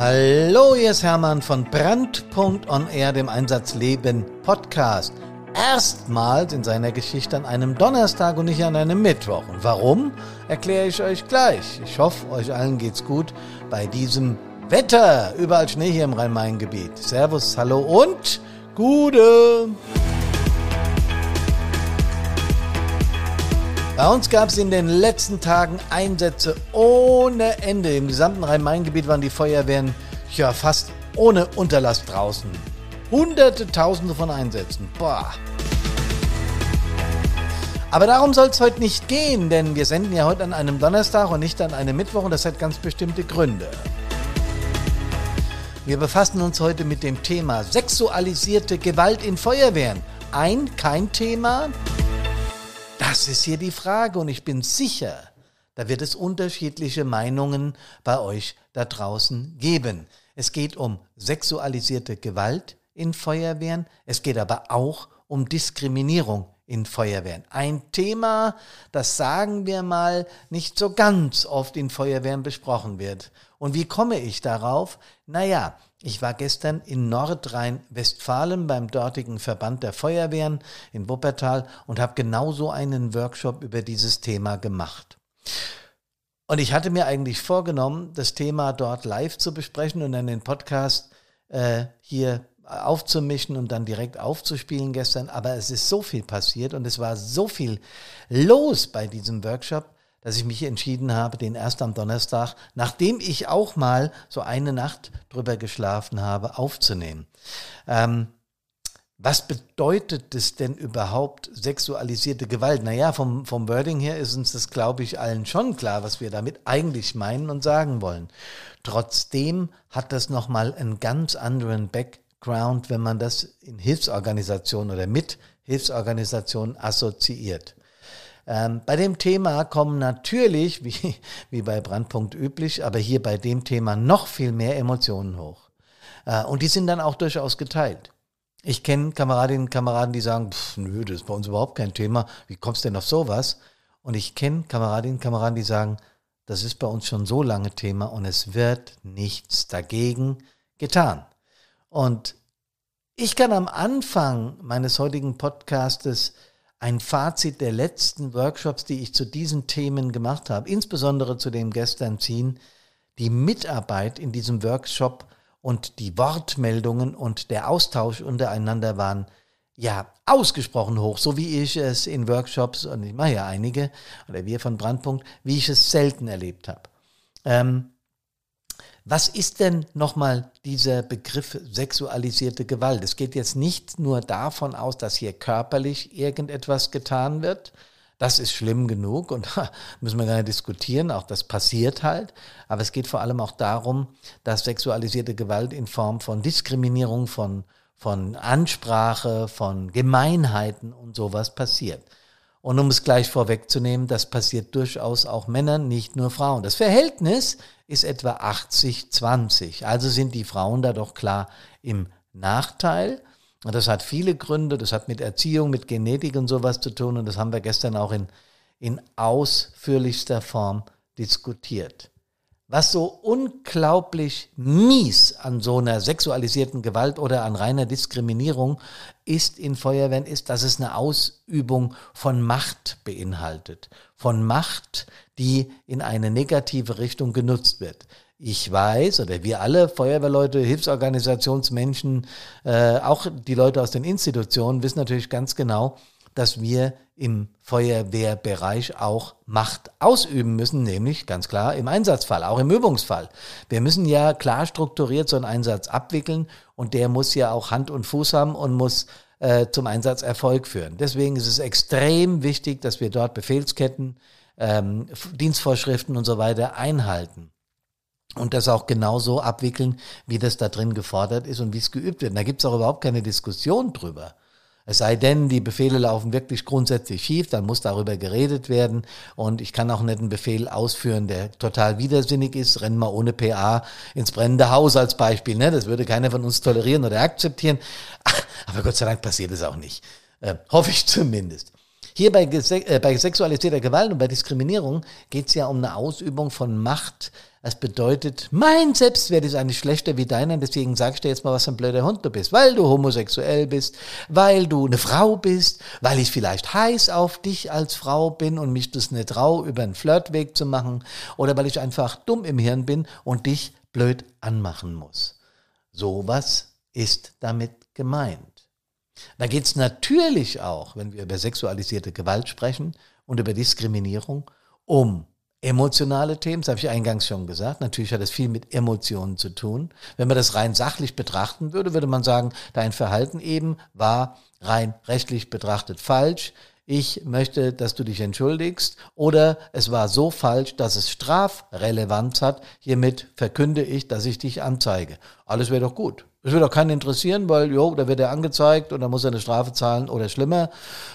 Hallo, hier ist Hermann von Brandpunkt Air, dem Einsatzleben Podcast. Erstmals in seiner Geschichte an einem Donnerstag und nicht an einem Mittwoch. Und warum, erkläre ich euch gleich. Ich hoffe, euch allen geht's gut bei diesem Wetter. Überall Schnee hier im Rhein-Main-Gebiet. Servus, hallo und Gute! Bei uns gab es in den letzten Tagen Einsätze ohne Ende. Im gesamten Rhein-Main-Gebiet waren die Feuerwehren ja fast ohne Unterlass draußen. Hunderte, Tausende von Einsätzen. Boah. Aber darum soll es heute nicht gehen, denn wir senden ja heute an einem Donnerstag und nicht an einem Mittwoch und das hat ganz bestimmte Gründe. Wir befassen uns heute mit dem Thema sexualisierte Gewalt in Feuerwehren. Ein, kein Thema. Das ist hier die Frage und ich bin sicher, da wird es unterschiedliche Meinungen bei euch da draußen geben. Es geht um sexualisierte Gewalt in Feuerwehren, es geht aber auch um Diskriminierung in Feuerwehren. Ein Thema, das sagen wir mal nicht so ganz oft in Feuerwehren besprochen wird. Und wie komme ich darauf? Naja, ich war gestern in Nordrhein-Westfalen beim dortigen Verband der Feuerwehren in Wuppertal und habe genauso einen Workshop über dieses Thema gemacht. Und ich hatte mir eigentlich vorgenommen, das Thema dort live zu besprechen und dann den Podcast äh, hier aufzumischen und dann direkt aufzuspielen gestern. Aber es ist so viel passiert und es war so viel los bei diesem Workshop, dass ich mich entschieden habe, den erst am Donnerstag, nachdem ich auch mal so eine Nacht drüber geschlafen habe, aufzunehmen. Ähm, was bedeutet es denn überhaupt sexualisierte Gewalt? Naja, vom, vom Wording her ist uns das, glaube ich, allen schon klar, was wir damit eigentlich meinen und sagen wollen. Trotzdem hat das nochmal einen ganz anderen Background, wenn man das in Hilfsorganisationen oder mit Hilfsorganisationen assoziiert. Ähm, bei dem Thema kommen natürlich, wie, wie bei Brandpunkt üblich, aber hier bei dem Thema noch viel mehr Emotionen hoch. Äh, und die sind dann auch durchaus geteilt. Ich kenne Kameradinnen und Kameraden, die sagen, pff, nö, das ist bei uns überhaupt kein Thema. Wie kommst du denn auf sowas? Und ich kenne Kameradinnen und Kameraden, die sagen, das ist bei uns schon so lange Thema und es wird nichts dagegen getan. Und ich kann am Anfang meines heutigen Podcastes ein Fazit der letzten Workshops, die ich zu diesen Themen gemacht habe, insbesondere zu dem gestern ziehen, die Mitarbeit in diesem Workshop und die Wortmeldungen und der Austausch untereinander waren ja ausgesprochen hoch, so wie ich es in Workshops, und ich mache ja einige, oder wir von Brandpunkt, wie ich es selten erlebt habe. Ähm, was ist denn nochmal dieser Begriff sexualisierte Gewalt? Es geht jetzt nicht nur davon aus, dass hier körperlich irgendetwas getan wird. Das ist schlimm genug und müssen wir gar nicht diskutieren, auch das passiert halt. Aber es geht vor allem auch darum, dass sexualisierte Gewalt in Form von Diskriminierung, von, von Ansprache, von Gemeinheiten und sowas passiert. Und um es gleich vorwegzunehmen, das passiert durchaus auch Männern, nicht nur Frauen. Das Verhältnis ist etwa 80-20. Also sind die Frauen da doch klar im Nachteil. Und das hat viele Gründe. Das hat mit Erziehung, mit Genetik und sowas zu tun. Und das haben wir gestern auch in, in ausführlichster Form diskutiert. Was so unglaublich mies an so einer sexualisierten Gewalt oder an reiner Diskriminierung ist in Feuerwehren, ist, dass es eine Ausübung von Macht beinhaltet. Von Macht, die in eine negative Richtung genutzt wird. Ich weiß, oder wir alle, Feuerwehrleute, Hilfsorganisationsmenschen, äh, auch die Leute aus den Institutionen wissen natürlich ganz genau, dass wir im Feuerwehrbereich auch Macht ausüben müssen, nämlich ganz klar im Einsatzfall, auch im Übungsfall. Wir müssen ja klar strukturiert so einen Einsatz abwickeln und der muss ja auch Hand und Fuß haben und muss äh, zum Einsatzerfolg führen. Deswegen ist es extrem wichtig, dass wir dort Befehlsketten, ähm, Dienstvorschriften und so weiter einhalten und das auch genauso abwickeln, wie das da drin gefordert ist und wie es geübt wird. Da gibt es auch überhaupt keine Diskussion drüber. Es sei denn, die Befehle laufen wirklich grundsätzlich schief, dann muss darüber geredet werden. Und ich kann auch nicht einen Befehl ausführen, der total widersinnig ist. Rennen wir ohne PA ins brennende Haus als Beispiel. Ne? Das würde keiner von uns tolerieren oder akzeptieren. Aber Gott sei Dank passiert es auch nicht. Äh, hoffe ich zumindest. Hier bei, äh, bei sexualisierter Gewalt und bei Diskriminierung geht es ja um eine Ausübung von Macht. Das bedeutet, mein Selbstwert ist eigentlich schlechter wie deiner, deswegen sag ich dir jetzt mal, was für ein blöder Hund du bist. Weil du homosexuell bist, weil du eine Frau bist, weil ich vielleicht heiß auf dich als Frau bin und mich das nicht trau, über einen Flirtweg zu machen, oder weil ich einfach dumm im Hirn bin und dich blöd anmachen muss. Sowas ist damit gemeint. Da geht es natürlich auch, wenn wir über sexualisierte Gewalt sprechen und über Diskriminierung, um emotionale Themen, das habe ich eingangs schon gesagt. Natürlich hat es viel mit Emotionen zu tun. Wenn man das rein sachlich betrachten würde, würde man sagen, dein Verhalten eben war rein rechtlich betrachtet falsch. Ich möchte, dass du dich entschuldigst oder es war so falsch, dass es Strafrelevanz hat. Hiermit verkünde ich, dass ich dich anzeige. Alles wäre doch gut. Das wird auch keinen interessieren, weil, jo, da wird er angezeigt und dann muss er eine Strafe zahlen oder schlimmer,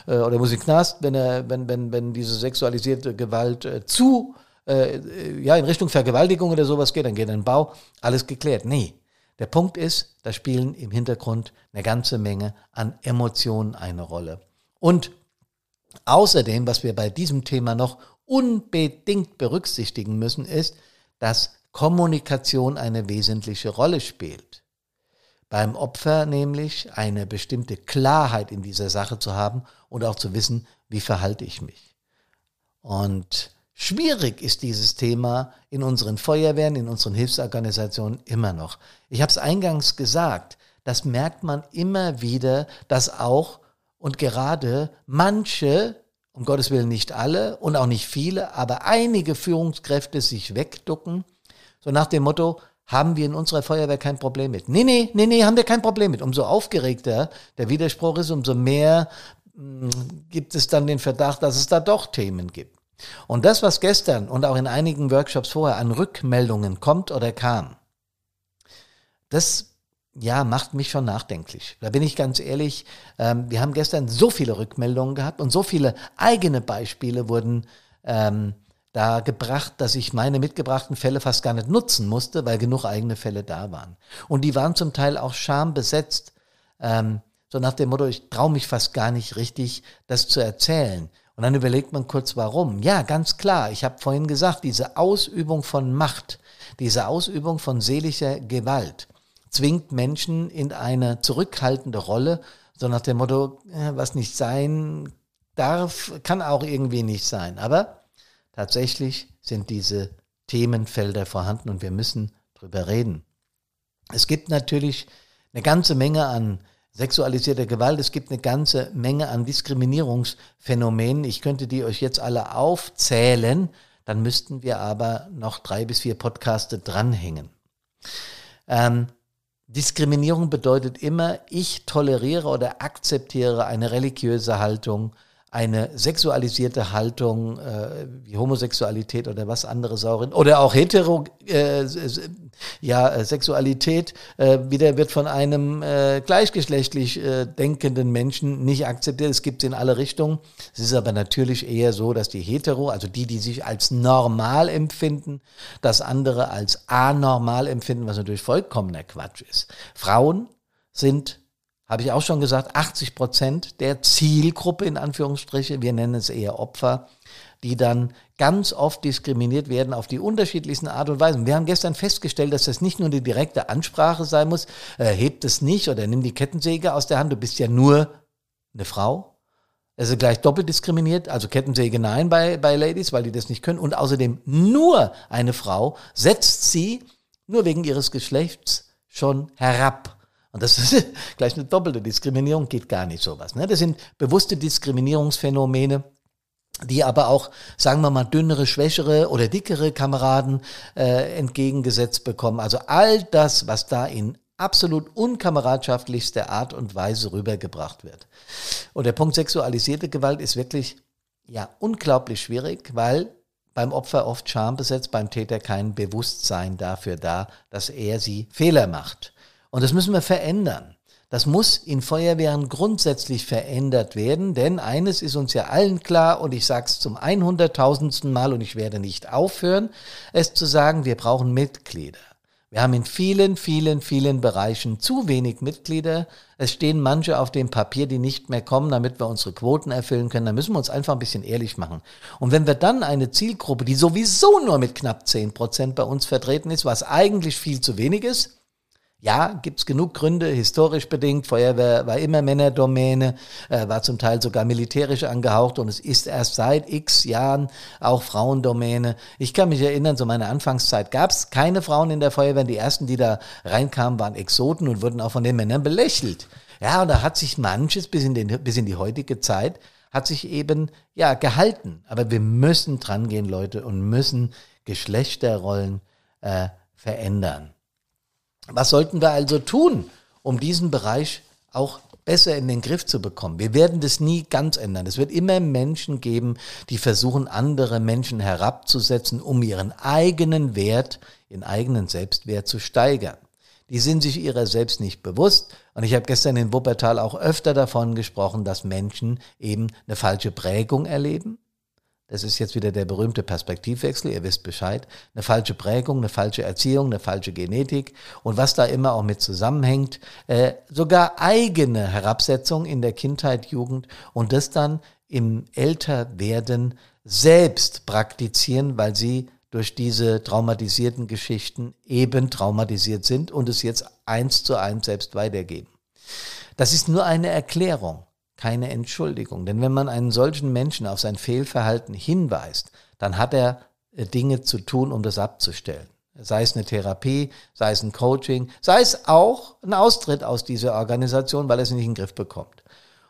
äh, oder muss in Knast, wenn er, wenn, wenn, wenn diese sexualisierte Gewalt äh, zu, äh, ja, in Richtung Vergewaltigung oder sowas geht, dann geht er in den Bau, alles geklärt. Nee. Der Punkt ist, da spielen im Hintergrund eine ganze Menge an Emotionen eine Rolle. Und außerdem, was wir bei diesem Thema noch unbedingt berücksichtigen müssen, ist, dass Kommunikation eine wesentliche Rolle spielt beim Opfer nämlich eine bestimmte Klarheit in dieser Sache zu haben und auch zu wissen, wie verhalte ich mich. Und schwierig ist dieses Thema in unseren Feuerwehren, in unseren Hilfsorganisationen immer noch. Ich habe es eingangs gesagt, das merkt man immer wieder, dass auch und gerade manche, um Gottes Willen nicht alle und auch nicht viele, aber einige Führungskräfte sich wegducken, so nach dem Motto, haben wir in unserer Feuerwehr kein Problem mit. Nee, nee, nee, nee, haben wir kein Problem mit. Umso aufgeregter der Widerspruch ist, umso mehr mh, hm, gibt es dann den Verdacht, dass es da doch Themen gibt. Und das, was gestern und auch in einigen Workshops vorher an Rückmeldungen kommt oder kam, das ja, macht mich schon nachdenklich. Da bin ich ganz ehrlich. Ähm, wir haben gestern so viele Rückmeldungen gehabt und so viele eigene Beispiele wurden ähm, da gebracht, dass ich meine mitgebrachten Fälle fast gar nicht nutzen musste, weil genug eigene Fälle da waren. Und die waren zum Teil auch schambesetzt, ähm, so nach dem Motto, ich traue mich fast gar nicht richtig, das zu erzählen. Und dann überlegt man kurz, warum. Ja, ganz klar, ich habe vorhin gesagt, diese Ausübung von Macht, diese Ausübung von seelischer Gewalt zwingt Menschen in eine zurückhaltende Rolle, so nach dem Motto, äh, was nicht sein darf, kann auch irgendwie nicht sein. Aber Tatsächlich sind diese Themenfelder vorhanden und wir müssen drüber reden. Es gibt natürlich eine ganze Menge an sexualisierter Gewalt, es gibt eine ganze Menge an Diskriminierungsphänomenen. Ich könnte die euch jetzt alle aufzählen, dann müssten wir aber noch drei bis vier Podcaste dranhängen. Ähm, Diskriminierung bedeutet immer, ich toleriere oder akzeptiere eine religiöse Haltung, eine sexualisierte Haltung äh, wie Homosexualität oder was anderes auch in, oder auch hetero äh, ja äh, Sexualität äh, wieder wird von einem äh, gleichgeschlechtlich äh, denkenden Menschen nicht akzeptiert. Es gibt in alle Richtungen. Es ist aber natürlich eher so, dass die hetero, also die, die sich als normal empfinden, das andere als anormal empfinden, was natürlich vollkommener Quatsch ist. Frauen sind habe ich auch schon gesagt, 80 Prozent der Zielgruppe in Anführungsstriche, wir nennen es eher Opfer, die dann ganz oft diskriminiert werden auf die unterschiedlichsten Art und Weisen. Wir haben gestern festgestellt, dass das nicht nur die direkte Ansprache sein muss, äh, hebt es nicht oder nimm die Kettensäge aus der Hand, du bist ja nur eine Frau. Also gleich doppelt diskriminiert, also Kettensäge nein bei, bei Ladies, weil die das nicht können. Und außerdem nur eine Frau setzt sie nur wegen ihres Geschlechts schon herab. Und das ist gleich eine doppelte Diskriminierung, geht gar nicht sowas. Ne? Das sind bewusste Diskriminierungsphänomene, die aber auch, sagen wir mal, dünnere, schwächere oder dickere Kameraden äh, entgegengesetzt bekommen. Also all das, was da in absolut unkameradschaftlichster Art und Weise rübergebracht wird. Und der Punkt sexualisierte Gewalt ist wirklich ja unglaublich schwierig, weil beim Opfer oft Scham besetzt, beim Täter kein Bewusstsein dafür da, dass er sie Fehler macht. Und das müssen wir verändern. Das muss in Feuerwehren grundsätzlich verändert werden, denn eines ist uns ja allen klar und ich sage es zum 100.000. Mal und ich werde nicht aufhören, es zu sagen, wir brauchen Mitglieder. Wir haben in vielen, vielen, vielen Bereichen zu wenig Mitglieder. Es stehen manche auf dem Papier, die nicht mehr kommen, damit wir unsere Quoten erfüllen können. Da müssen wir uns einfach ein bisschen ehrlich machen. Und wenn wir dann eine Zielgruppe, die sowieso nur mit knapp 10 Prozent bei uns vertreten ist, was eigentlich viel zu wenig ist, ja, gibt's genug Gründe, historisch bedingt. Feuerwehr war immer Männerdomäne, äh, war zum Teil sogar militärisch angehaucht und es ist erst seit x Jahren auch Frauendomäne. Ich kann mich erinnern, so meine Anfangszeit gab's keine Frauen in der Feuerwehr. Die ersten, die da reinkamen, waren Exoten und wurden auch von den Männern belächelt. Ja, und da hat sich manches bis in, den, bis in die heutige Zeit hat sich eben ja gehalten. Aber wir müssen dran gehen, Leute, und müssen Geschlechterrollen äh, verändern. Was sollten wir also tun, um diesen Bereich auch besser in den Griff zu bekommen. Wir werden das nie ganz ändern. Es wird immer Menschen geben, die versuchen, andere Menschen herabzusetzen, um ihren eigenen Wert, ihren eigenen Selbstwert zu steigern. Die sind sich ihrer selbst nicht bewusst. Und ich habe gestern in Wuppertal auch öfter davon gesprochen, dass Menschen eben eine falsche Prägung erleben, das ist jetzt wieder der berühmte Perspektivwechsel, ihr wisst Bescheid, eine falsche Prägung, eine falsche Erziehung, eine falsche Genetik. Und was da immer auch mit zusammenhängt, äh, sogar eigene Herabsetzung in der Kindheit, Jugend und das dann im Älterwerden selbst praktizieren, weil sie durch diese traumatisierten Geschichten eben traumatisiert sind und es jetzt eins zu eins selbst weitergeben. Das ist nur eine Erklärung keine Entschuldigung. Denn wenn man einen solchen Menschen auf sein Fehlverhalten hinweist, dann hat er äh, Dinge zu tun, um das abzustellen. Sei es eine Therapie, sei es ein Coaching, sei es auch ein Austritt aus dieser Organisation, weil er sie nicht in den Griff bekommt.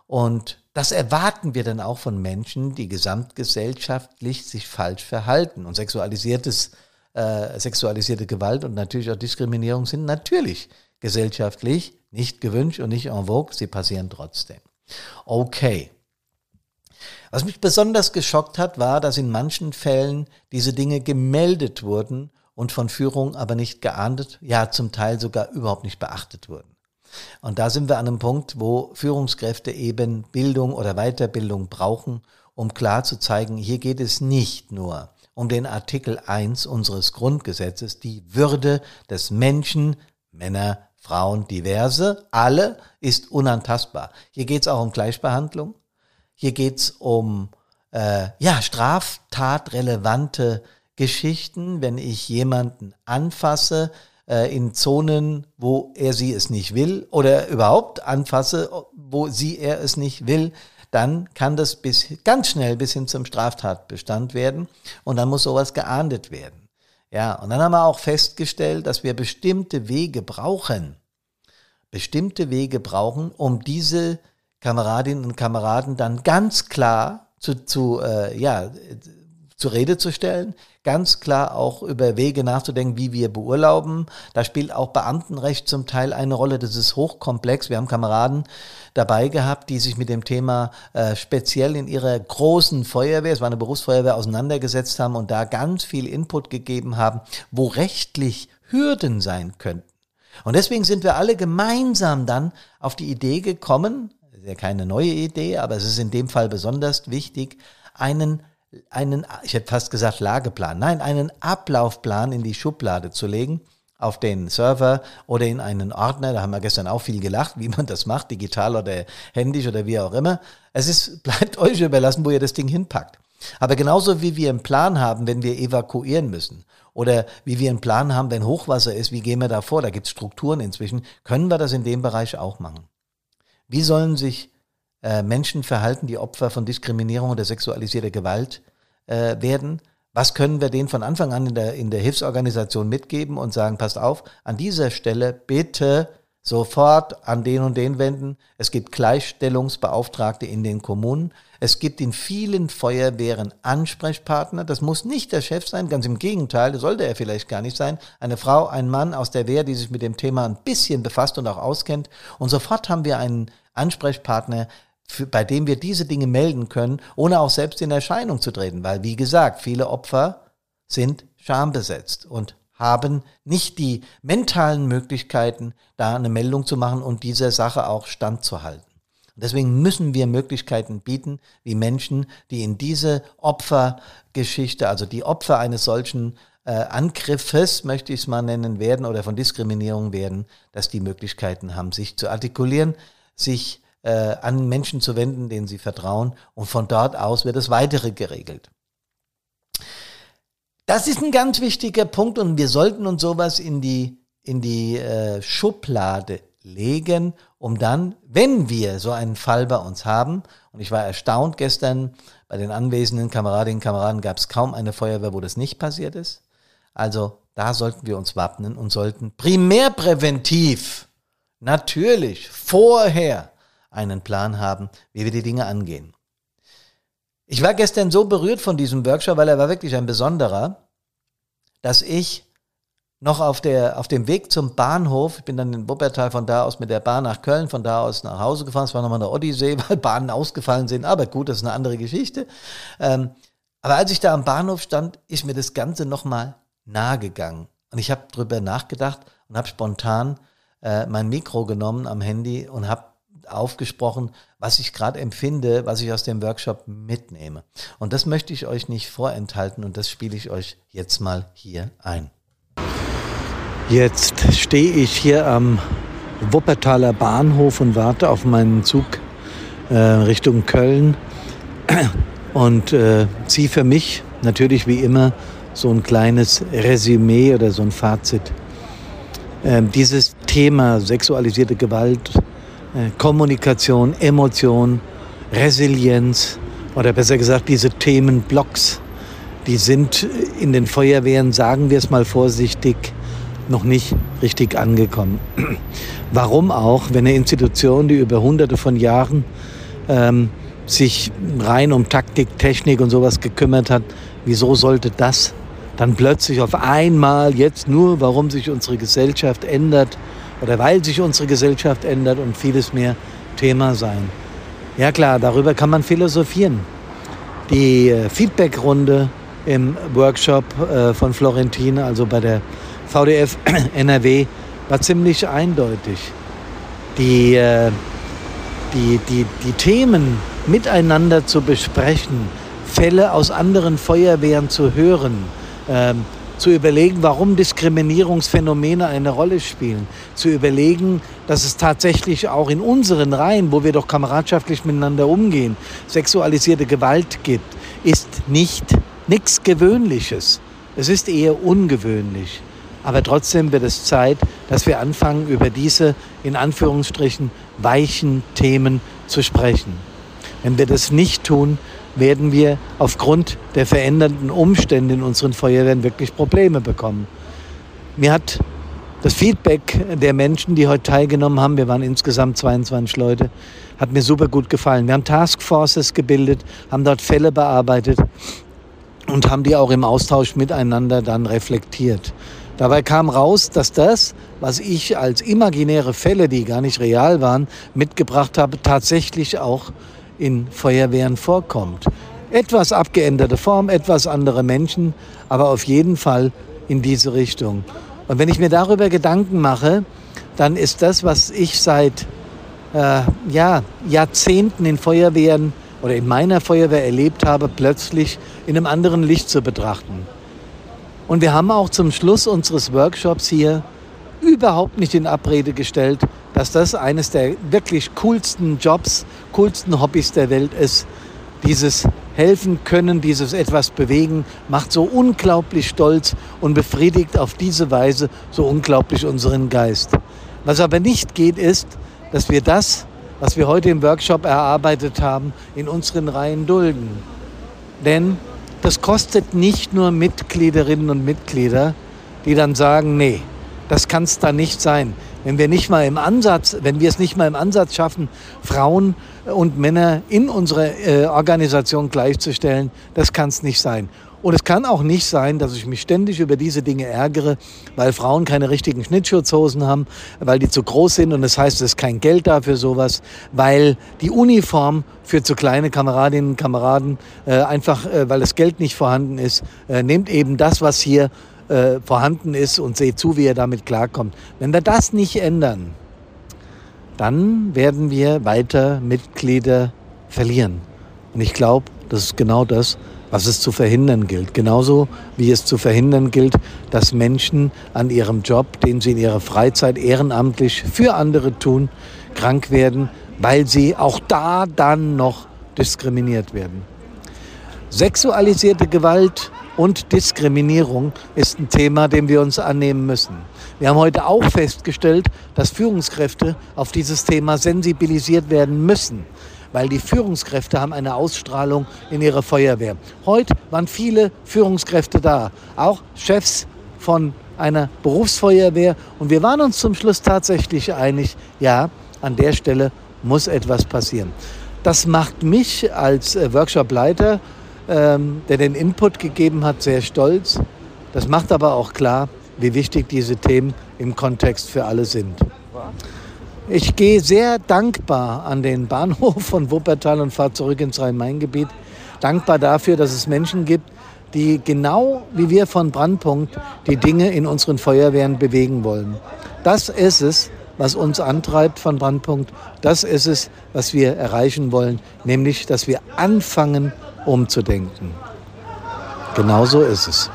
Und das erwarten wir dann auch von Menschen, die gesamtgesellschaftlich sich falsch verhalten. Und sexualisiertes, äh, sexualisierte Gewalt und natürlich auch Diskriminierung sind natürlich gesellschaftlich nicht gewünscht und nicht en vogue, sie passieren trotzdem. Okay. Was mich besonders geschockt hat, war, dass in manchen Fällen diese Dinge gemeldet wurden und von Führung aber nicht geahndet, ja zum Teil sogar überhaupt nicht beachtet wurden. Und da sind wir an einem Punkt, wo Führungskräfte eben Bildung oder Weiterbildung brauchen, um klar zu zeigen, hier geht es nicht nur um den Artikel 1 unseres Grundgesetzes, die Würde des Menschen, Männer, Frauen, diverse, alle ist unantastbar. Hier geht es auch um Gleichbehandlung. Hier geht es um äh, ja, straftatrelevante Geschichten, wenn ich jemanden anfasse äh, in Zonen, wo er sie es nicht will oder überhaupt anfasse, wo sie er es nicht will, dann kann das bis ganz schnell bis hin zum Straftatbestand werden und dann muss sowas geahndet werden. Ja, und dann haben wir auch festgestellt, dass wir bestimmte Wege brauchen, bestimmte Wege brauchen, um diese Kameradinnen und Kameraden dann ganz klar zu, zu äh, ja, zur Rede zu stellen, ganz klar auch über Wege nachzudenken, wie wir beurlauben. Da spielt auch Beamtenrecht zum Teil eine Rolle. Das ist hochkomplex. Wir haben Kameraden dabei gehabt, die sich mit dem Thema äh, speziell in ihrer großen Feuerwehr, es war eine Berufsfeuerwehr, auseinandergesetzt haben und da ganz viel Input gegeben haben, wo rechtlich Hürden sein könnten. Und deswegen sind wir alle gemeinsam dann auf die Idee gekommen, ja keine neue Idee, aber es ist in dem Fall besonders wichtig, einen einen, ich hätte fast gesagt Lageplan, nein, einen Ablaufplan in die Schublade zu legen, auf den Server oder in einen Ordner. Da haben wir gestern auch viel gelacht, wie man das macht, digital oder händisch oder wie auch immer. Es ist, bleibt euch überlassen, wo ihr das Ding hinpackt. Aber genauso wie wir einen Plan haben, wenn wir evakuieren müssen oder wie wir einen Plan haben, wenn Hochwasser ist, wie gehen wir da vor, da gibt es Strukturen inzwischen, können wir das in dem Bereich auch machen. Wie sollen sich äh, Menschen verhalten, die Opfer von Diskriminierung oder sexualisierter Gewalt äh, werden. Was können wir denen von Anfang an in der, in der Hilfsorganisation mitgeben und sagen, passt auf, an dieser Stelle bitte sofort an den und den wenden. Es gibt Gleichstellungsbeauftragte in den Kommunen. Es gibt in vielen Feuerwehren Ansprechpartner. Das muss nicht der Chef sein, ganz im Gegenteil, sollte er vielleicht gar nicht sein. Eine Frau, ein Mann aus der Wehr, die sich mit dem Thema ein bisschen befasst und auch auskennt. Und sofort haben wir einen Ansprechpartner, für, bei dem wir diese Dinge melden können, ohne auch selbst in Erscheinung zu treten. Weil, wie gesagt, viele Opfer sind schambesetzt und haben nicht die mentalen Möglichkeiten, da eine Meldung zu machen und dieser Sache auch standzuhalten. Deswegen müssen wir Möglichkeiten bieten, wie Menschen, die in diese Opfergeschichte, also die Opfer eines solchen äh, Angriffes, möchte ich es mal nennen, werden oder von Diskriminierung werden, dass die Möglichkeiten haben, sich zu artikulieren, sich äh, an Menschen zu wenden, denen sie vertrauen und von dort aus wird das Weitere geregelt. Das ist ein ganz wichtiger Punkt und wir sollten uns sowas in die, in die äh, Schublade legen, um dann, wenn wir so einen Fall bei uns haben, und ich war erstaunt gestern, bei den anwesenden Kameradinnen und Kameraden gab es kaum eine Feuerwehr, wo das nicht passiert ist. Also da sollten wir uns wappnen und sollten primärpräventiv natürlich vorher einen Plan haben, wie wir die Dinge angehen. Ich war gestern so berührt von diesem Workshop, weil er war wirklich ein besonderer, dass ich noch auf, der, auf dem Weg zum Bahnhof, ich bin dann in Wuppertal von da aus mit der Bahn nach Köln, von da aus nach Hause gefahren, es war nochmal eine Odyssee, weil Bahnen ausgefallen sind, aber gut, das ist eine andere Geschichte. Ähm, aber als ich da am Bahnhof stand, ist mir das Ganze nochmal nahe gegangen. Und ich habe drüber nachgedacht und habe spontan äh, mein Mikro genommen am Handy und habe aufgesprochen, was ich gerade empfinde, was ich aus dem Workshop mitnehme. Und das möchte ich euch nicht vorenthalten und das spiele ich euch jetzt mal hier ein. Jetzt stehe ich hier am Wuppertaler Bahnhof und warte auf meinen Zug äh, Richtung Köln und äh, ziehe für mich natürlich wie immer so ein kleines Resümee oder so ein Fazit. Ähm, dieses Thema sexualisierte Gewalt, Kommunikation, Emotion, Resilienz oder besser gesagt diese Themenblocks, die sind in den Feuerwehren, sagen wir es mal vorsichtig, noch nicht richtig angekommen. Warum auch, wenn eine Institution, die über hunderte von Jahren ähm, sich rein um Taktik, Technik und sowas gekümmert hat, wieso sollte das dann plötzlich auf einmal jetzt nur, warum sich unsere Gesellschaft ändert oder weil sich unsere Gesellschaft ändert und vieles mehr Thema sein? Ja klar, darüber kann man philosophieren. Die äh, Feedbackrunde im Workshop äh, von Florentine, also bei der VDF NRW war ziemlich eindeutig. Die, äh, die, die, die Themen miteinander zu besprechen, Fälle aus anderen Feuerwehren zu hören, ähm, zu überlegen, warum Diskriminierungsphänomene eine Rolle spielen, zu überlegen, dass es tatsächlich auch in unseren Reihen, wo wir doch kameradschaftlich miteinander umgehen, sexualisierte Gewalt gibt, ist nicht nichts Gewöhnliches. Es ist eher ungewöhnlich. Aber trotzdem wird es Zeit, dass wir anfangen, über diese in Anführungsstrichen weichen Themen zu sprechen. Wenn wir das nicht tun, werden wir aufgrund der verändernden Umstände in unseren Feuerwehren wirklich Probleme bekommen. Mir hat das Feedback der Menschen, die heute teilgenommen haben, wir waren insgesamt 22 Leute, hat mir super gut gefallen. Wir haben Taskforces gebildet, haben dort Fälle bearbeitet und haben die auch im Austausch miteinander dann reflektiert. Dabei kam raus, dass das, was ich als imaginäre Fälle, die gar nicht real waren, mitgebracht habe, tatsächlich auch in Feuerwehren vorkommt. Etwas abgeänderte Form, etwas andere Menschen, aber auf jeden Fall in diese Richtung. Und wenn ich mir darüber Gedanken mache, dann ist das, was ich seit äh, ja, Jahrzehnten in Feuerwehren oder in meiner Feuerwehr erlebt habe, plötzlich in einem anderen Licht zu betrachten. Und wir haben auch zum Schluss unseres Workshops hier überhaupt nicht in Abrede gestellt, dass das eines der wirklich coolsten Jobs, coolsten Hobbys der Welt ist. Dieses helfen können, dieses etwas bewegen, macht so unglaublich stolz und befriedigt auf diese Weise so unglaublich unseren Geist. Was aber nicht geht, ist, dass wir das, was wir heute im Workshop erarbeitet haben, in unseren Reihen dulden. Denn das kostet nicht nur Mitgliederinnen und Mitglieder, die dann sagen, nee, das kann es da nicht sein. Wenn wir nicht mal im Ansatz, wenn wir es nicht mal im Ansatz schaffen, Frauen und Männer in unsere äh, Organisation gleichzustellen, das kann es nicht sein. Und es kann auch nicht sein, dass ich mich ständig über diese Dinge ärgere, weil Frauen keine richtigen Schnittschutzhosen haben, weil die zu groß sind und das heißt, es ist kein Geld da für sowas, weil die Uniform für zu kleine Kameradinnen und Kameraden äh, einfach, äh, weil das Geld nicht vorhanden ist, äh, nehmt eben das, was hier äh, vorhanden ist und seht zu, wie ihr damit klarkommt. Wenn wir das nicht ändern, dann werden wir weiter Mitglieder verlieren. Und ich glaube, das ist genau das, was es zu verhindern gilt. Genauso wie es zu verhindern gilt, dass Menschen an ihrem Job, den sie in ihrer Freizeit ehrenamtlich für andere tun, krank werden, weil sie auch da dann noch diskriminiert werden. Sexualisierte Gewalt und Diskriminierung ist ein Thema, dem wir uns annehmen müssen. Wir haben heute auch festgestellt, dass Führungskräfte auf dieses Thema sensibilisiert werden müssen weil die Führungskräfte haben eine Ausstrahlung in ihrer Feuerwehr. Heute waren viele Führungskräfte da, auch Chefs von einer Berufsfeuerwehr und wir waren uns zum Schluss tatsächlich einig, ja, an der Stelle muss etwas passieren. Das macht mich als äh, Workshopleiter, ähm, der den Input gegeben hat, sehr stolz. Das macht aber auch klar, wie wichtig diese Themen im Kontext für alle sind. Ich gehe sehr dankbar an den Bahnhof von Wuppertal und fahre zurück ins Rhein-Main-Gebiet. Dankbar dafür, dass es Menschen gibt, die genau wie wir von Brandpunkt die Dinge in unseren Feuerwehren bewegen wollen. Das ist es, was uns antreibt von Brandpunkt. Das ist es, was wir erreichen wollen, nämlich, dass wir anfangen, umzudenken. Genauso ist es.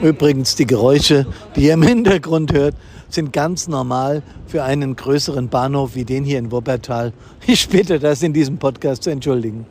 Übrigens, die Geräusche, die ihr im Hintergrund hört, sind ganz normal für einen größeren Bahnhof wie den hier in Wuppertal. Ich bitte das in diesem Podcast zu entschuldigen.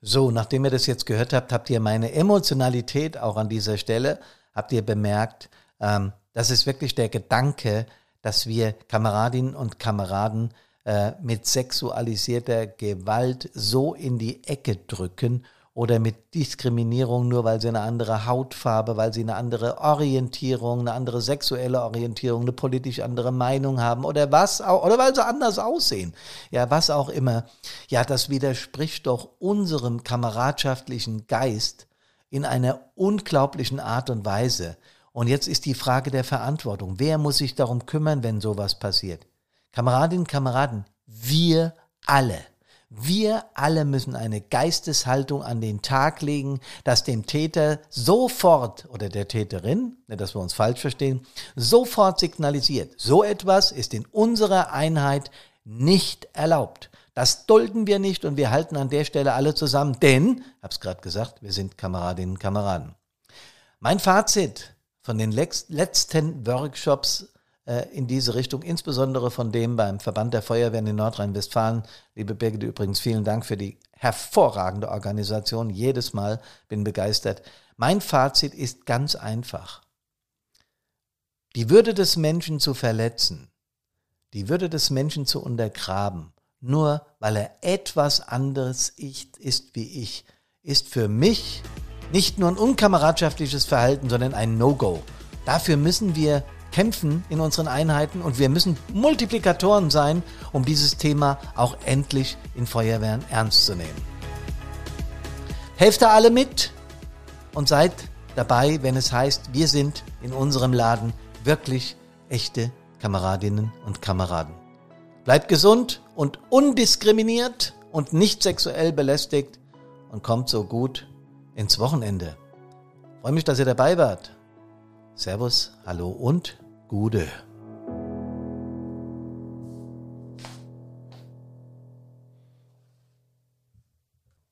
So, nachdem ihr das jetzt gehört habt, habt ihr meine Emotionalität auch an dieser Stelle, habt ihr bemerkt, ähm, das ist wirklich der Gedanke, dass wir Kameradinnen und Kameraden äh, mit sexualisierter Gewalt so in die Ecke drücken oder mit Diskriminierung nur, weil sie eine andere Hautfarbe, weil sie eine andere Orientierung, eine andere sexuelle Orientierung, eine politisch andere Meinung haben oder was auch, oder weil sie anders aussehen. Ja, was auch immer. Ja, das widerspricht doch unserem kameradschaftlichen Geist in einer unglaublichen Art und Weise. Und jetzt ist die Frage der Verantwortung. Wer muss sich darum kümmern, wenn sowas passiert? Kameradinnen, Kameraden, wir alle. Wir alle müssen eine Geisteshaltung an den Tag legen, dass dem Täter sofort oder der Täterin, dass wir uns falsch verstehen, sofort signalisiert, so etwas ist in unserer Einheit nicht erlaubt. Das dulden wir nicht und wir halten an der Stelle alle zusammen, denn, hab's gerade gesagt, wir sind Kameradinnen und Kameraden. Mein Fazit von den letzten Workshops in diese Richtung, insbesondere von dem beim Verband der Feuerwehren in Nordrhein-Westfalen. Liebe Birgit, übrigens vielen Dank für die hervorragende Organisation. Jedes Mal bin begeistert. Mein Fazit ist ganz einfach. Die Würde des Menschen zu verletzen, die Würde des Menschen zu untergraben, nur weil er etwas anderes ist wie ich, ist für mich nicht nur ein unkameradschaftliches Verhalten, sondern ein No-Go. Dafür müssen wir kämpfen in unseren Einheiten und wir müssen Multiplikatoren sein, um dieses Thema auch endlich in Feuerwehren ernst zu nehmen. Helft da alle mit und seid dabei, wenn es heißt, wir sind in unserem Laden wirklich echte Kameradinnen und Kameraden. Bleibt gesund und undiskriminiert und nicht sexuell belästigt und kommt so gut ins Wochenende. freue mich, dass ihr dabei wart. Servus, hallo und Gude.